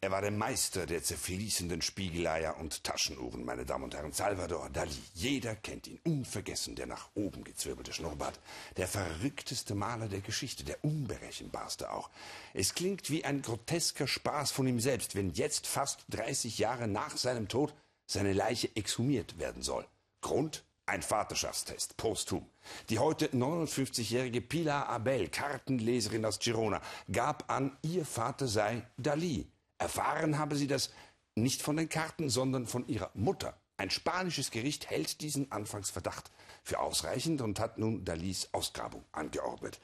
Er war der Meister der zerfließenden Spiegeleier und Taschenuhren, meine Damen und Herren. Salvador Dali. Jeder kennt ihn. Unvergessen, der nach oben gezwirbelte Schnurrbart. Der verrückteste Maler der Geschichte, der unberechenbarste auch. Es klingt wie ein grotesker Spaß von ihm selbst, wenn jetzt, fast 30 Jahre nach seinem Tod, seine Leiche exhumiert werden soll. Grund? Ein Vaterschaftstest, posthum. Die heute 59-jährige Pilar Abel, Kartenleserin aus Girona, gab an, ihr Vater sei Dali. Erfahren habe sie das nicht von den Karten, sondern von ihrer Mutter. Ein spanisches Gericht hält diesen Anfangsverdacht für ausreichend und hat nun Dalis Ausgrabung angeordnet.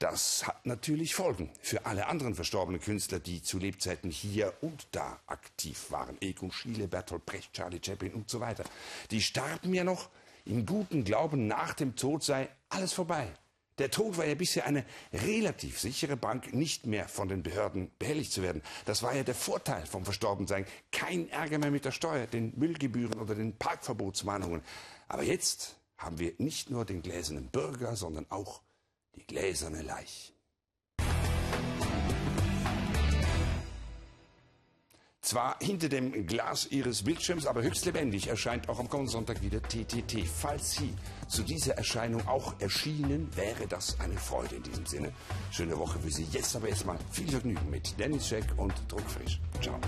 Das hat natürlich Folgen für alle anderen verstorbenen Künstler, die zu Lebzeiten hier und da aktiv waren. Egon Schiele, Bertolt Brecht, Charlie Chaplin und so weiter. Die starben ja noch im guten Glauben, nach dem Tod sei alles vorbei. Der Tod war ja bisher eine relativ sichere Bank, nicht mehr von den Behörden behelligt zu werden. Das war ja der Vorteil vom Verstorbensein. Kein Ärger mehr mit der Steuer, den Müllgebühren oder den Parkverbotsmahnungen. Aber jetzt haben wir nicht nur den gläsernen Bürger, sondern auch die gläserne Leiche. Zwar hinter dem Glas Ihres Bildschirms, aber höchst lebendig erscheint auch am kommenden Sonntag wieder TTT. Falls Sie zu dieser Erscheinung auch erschienen, wäre das eine Freude in diesem Sinne. Schöne Woche für Sie. Jetzt aber erstmal viel Vergnügen mit Dennis Scheck und Druckfrisch. Ciao.